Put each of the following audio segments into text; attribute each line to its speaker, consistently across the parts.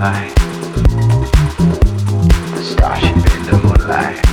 Speaker 1: moonlight. The starship in the moonlight.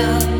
Speaker 2: up